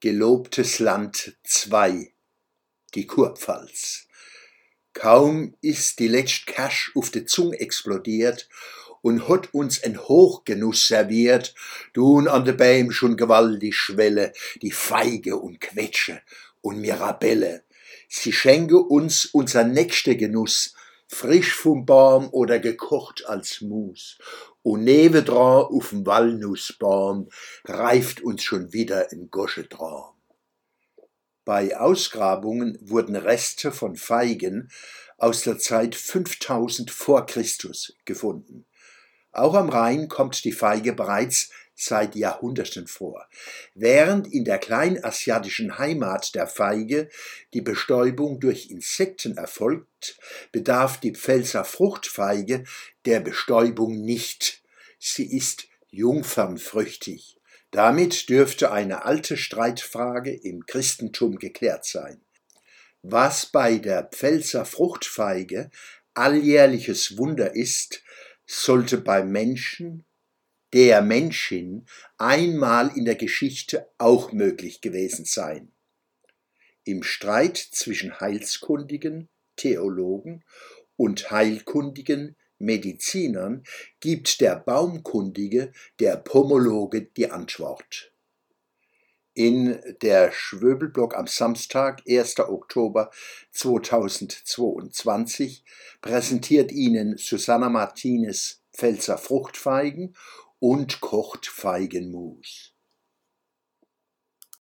Gelobtes Land 2 Die Kurpfalz Kaum ist die letzt Cash auf de Zung explodiert und hot uns en Hochgenuss serviert, tun an de Beim schon gewaltig Schwelle, die Feige und Quetsche und Mirabelle. Sie schenke uns unser nächste Genuss, frisch vom Baum oder gekocht als Mus. Und nebendran auf'm Walnussbaum reift uns schon wieder ein Goschentraum. Bei Ausgrabungen wurden Reste von Feigen aus der Zeit 5000 vor Christus gefunden. Auch am Rhein kommt die Feige bereits seit Jahrhunderten vor. Während in der kleinasiatischen Heimat der Feige die Bestäubung durch Insekten erfolgt, bedarf die Pfälzer Fruchtfeige der Bestäubung nicht. Sie ist jungfernfrüchtig. Damit dürfte eine alte Streitfrage im Christentum geklärt sein. Was bei der Pfälzer Fruchtfeige alljährliches Wunder ist, sollte beim Menschen der Menschin einmal in der Geschichte auch möglich gewesen sein. Im Streit zwischen Heilskundigen, Theologen und heilkundigen Medizinern gibt der Baumkundige, der Pomologe die Antwort. In der Schwöbelblock am Samstag, 1. Oktober 2022, präsentiert Ihnen Susanna Martinez Pfälzer Fruchtfeigen und kocht Feigenmus.